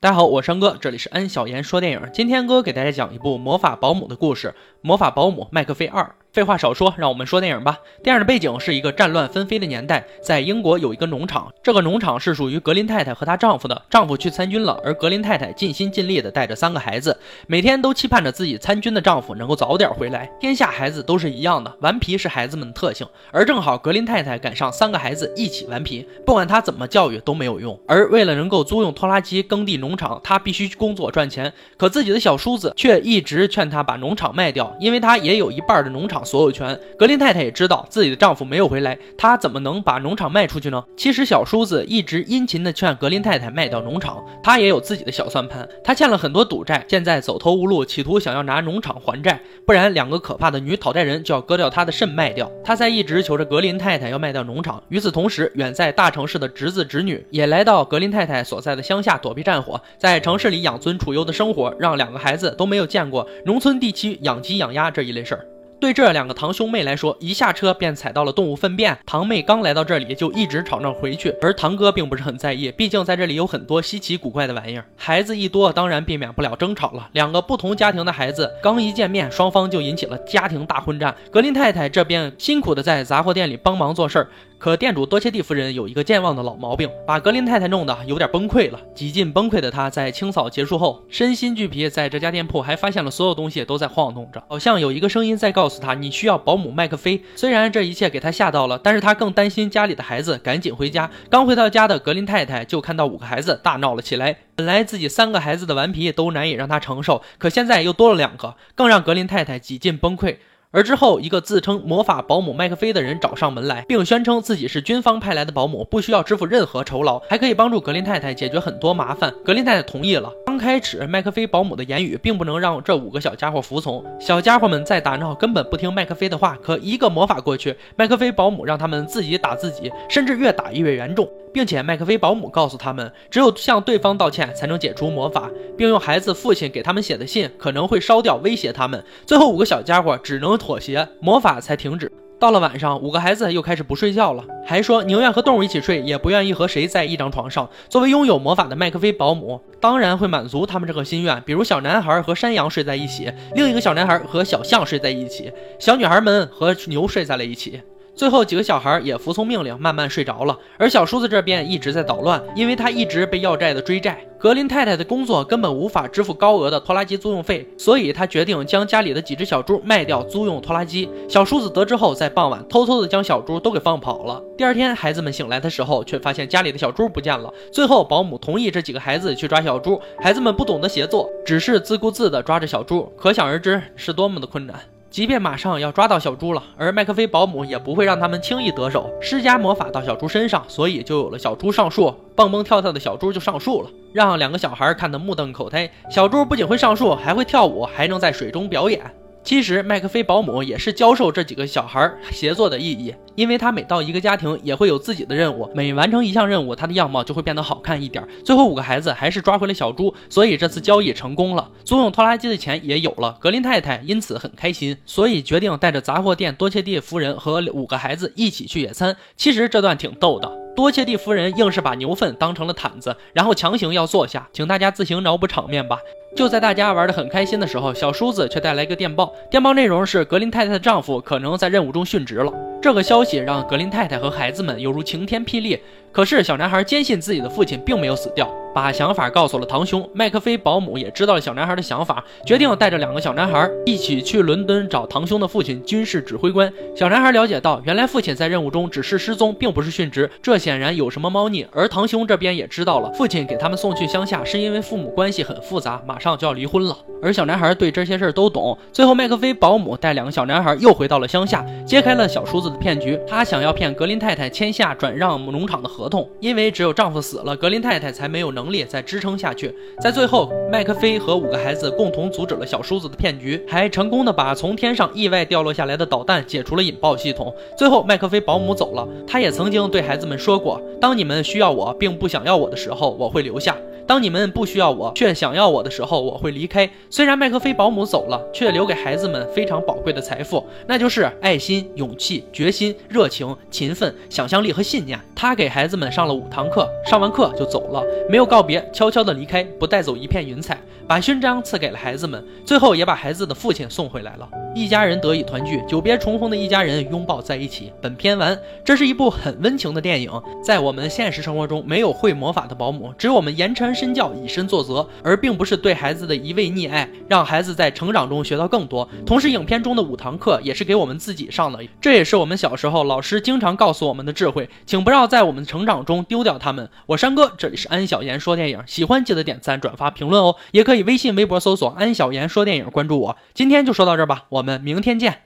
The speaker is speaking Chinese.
大家好，我是安哥，这里是安小言说电影。今天哥给大家讲一部魔法保姆的故事，《魔法保姆麦克菲二》。废话少说，让我们说电影吧。电影的背景是一个战乱纷飞的年代，在英国有一个农场，这个农场是属于格林太太和她丈夫的。丈夫去参军了，而格林太太尽心尽力的带着三个孩子，每天都期盼着自己参军的丈夫能够早点回来。天下孩子都是一样的，顽皮是孩子们的特性，而正好格林太太赶上三个孩子一起顽皮，不管她怎么教育都没有用。而为了能够租用拖拉机耕地农场，她必须工作赚钱。可自己的小叔子却一直劝她把农场卖掉，因为他也有一半的农场所有权。格林太太也知道自己的丈夫没有回来，她怎么能把农场卖出去呢？其实小叔子一直殷勤地劝格林太太卖掉农场，他也有自己的小算盘。他欠了很多赌债，现在走投无路，企图想要拿农场还债，不然两个可怕的女讨债人就要割掉他的肾卖掉。他在一直求着格林太太要卖掉农场。与此同时，远在大城市的侄子侄女也来到格林太太所在的乡下躲避战火，在城市里养尊处优的生活，让两个孩子都没有见过农村地区养鸡养鸭这一类事儿。对这两个堂兄妹来说，一下车便踩到了动物粪便。堂妹刚来到这里就一直吵着回去，而堂哥并不是很在意，毕竟在这里有很多稀奇古怪的玩意儿。孩子一多，当然避免不了争吵了。两个不同家庭的孩子刚一见面，双方就引起了家庭大混战。格林太太这边辛苦的在杂货店里帮忙做事儿。可店主多切蒂夫人有一个健忘的老毛病，把格林太太弄得有点崩溃了。几近崩溃的她在清扫结束后，身心俱疲，在这家店铺还发现了所有东西都在晃动着，好像有一个声音在告诉她：“你需要保姆麦克菲。”虽然这一切给她吓到了，但是她更担心家里的孩子，赶紧回家。刚回到家的格林太太就看到五个孩子大闹了起来。本来自己三个孩子的顽皮都难以让她承受，可现在又多了两个，更让格林太太几近崩溃。而之后，一个自称魔法保姆麦克菲的人找上门来，并宣称自己是军方派来的保姆，不需要支付任何酬劳，还可以帮助格林太太解决很多麻烦。格林太太同意了。开始，麦克菲保姆的言语并不能让这五个小家伙服从，小家伙们在打闹，根本不听麦克菲的话。可一个魔法过去，麦克菲保姆让他们自己打自己，甚至越打越严重。并且麦克菲保姆告诉他们，只有向对方道歉才能解除魔法，并用孩子父亲给他们写的信可能会烧掉，威胁他们。最后五个小家伙只能妥协，魔法才停止。到了晚上，五个孩子又开始不睡觉了，还说宁愿和动物一起睡，也不愿意和谁在一张床上。作为拥有魔法的麦克菲保姆，当然会满足他们这个心愿。比如小男孩和山羊睡在一起，另一个小男孩和小象睡在一起，小女孩们和牛睡在了一起。最后几个小孩也服从命令，慢慢睡着了。而小叔子这边一直在捣乱，因为他一直被要债的追债。格林太太的工作根本无法支付高额的拖拉机租用费，所以他决定将家里的几只小猪卖掉，租用拖拉机。小叔子得知后，在傍晚偷偷的将小猪都给放跑了。第二天，孩子们醒来的时候，却发现家里的小猪不见了。最后，保姆同意这几个孩子去抓小猪，孩子们不懂得协作，只是自顾自的抓着小猪，可想而知是多么的困难。即便马上要抓到小猪了，而麦克菲保姆也不会让他们轻易得手，施加魔法到小猪身上，所以就有了小猪上树，蹦蹦跳跳的小猪就上树了，让两个小孩看得目瞪口呆。小猪不仅会上树，还会跳舞，还能在水中表演。其实麦克菲保姆也是教授这几个小孩协作的意义，因为他每到一个家庭也会有自己的任务，每完成一项任务，他的样貌就会变得好看一点。最后五个孩子还是抓回了小猪，所以这次交易成功了，租用拖拉机的钱也有了。格林太太因此很开心，所以决定带着杂货店多切蒂夫人和五个孩子一起去野餐。其实这段挺逗的，多切蒂夫人硬是把牛粪当成了毯子，然后强行要坐下，请大家自行脑补场面吧。就在大家玩得很开心的时候，小叔子却带来一个电报。电报内容是格林太太的丈夫可能在任务中殉职了。这个消息让格林太太和孩子们犹如晴天霹雳。可是小男孩坚信自己的父亲并没有死掉，把想法告诉了堂兄麦克菲。保姆也知道了小男孩的想法，决定带着两个小男孩一起去伦敦找堂兄的父亲——军事指挥官。小男孩了解到，原来父亲在任务中只是失踪，并不是殉职，这显然有什么猫腻。而堂兄这边也知道了，父亲给他们送去乡下是因为父母关系很复杂，马上就要离婚了。而小男孩对这些事儿都懂。最后，麦克菲保姆带两个小男孩又回到了乡下，揭开了小叔子的骗局。他想要骗格林太太签下转让农场的合合同，因为只有丈夫死了，格林太太才没有能力再支撑下去。在最后，麦克菲和五个孩子共同阻止了小叔子的骗局，还成功的把从天上意外掉落下来的导弹解除了引爆系统。最后，麦克菲保姆走了，他也曾经对孩子们说过：“当你们需要我并不想要我的时候，我会留下。”当你们不需要我，却想要我的时候，我会离开。虽然麦克菲保姆走了，却留给孩子们非常宝贵的财富，那就是爱心、勇气、决心、热情、勤奋、想象力和信念。他给孩子们上了五堂课，上完课就走了，没有告别，悄悄地离开，不带走一片云彩，把勋章赐给了孩子们，最后也把孩子的父亲送回来了。一家人得以团聚，久别重逢的一家人拥抱在一起。本片完，这是一部很温情的电影。在我们现实生活中，没有会魔法的保姆，只有我们言传身教，以身作则，而并不是对孩子的一味溺爱，让孩子在成长中学到更多。同时，影片中的五堂课也是给我们自己上的，这也是我们小时候老师经常告诉我们的智慧，请不要在我们成长中丢掉他们。我山哥，这里是安小言说电影，喜欢记得点赞、转发、评论哦，也可以微信、微博搜索安小言说电影，关注我。今天就说到这儿吧，我。我们明天见。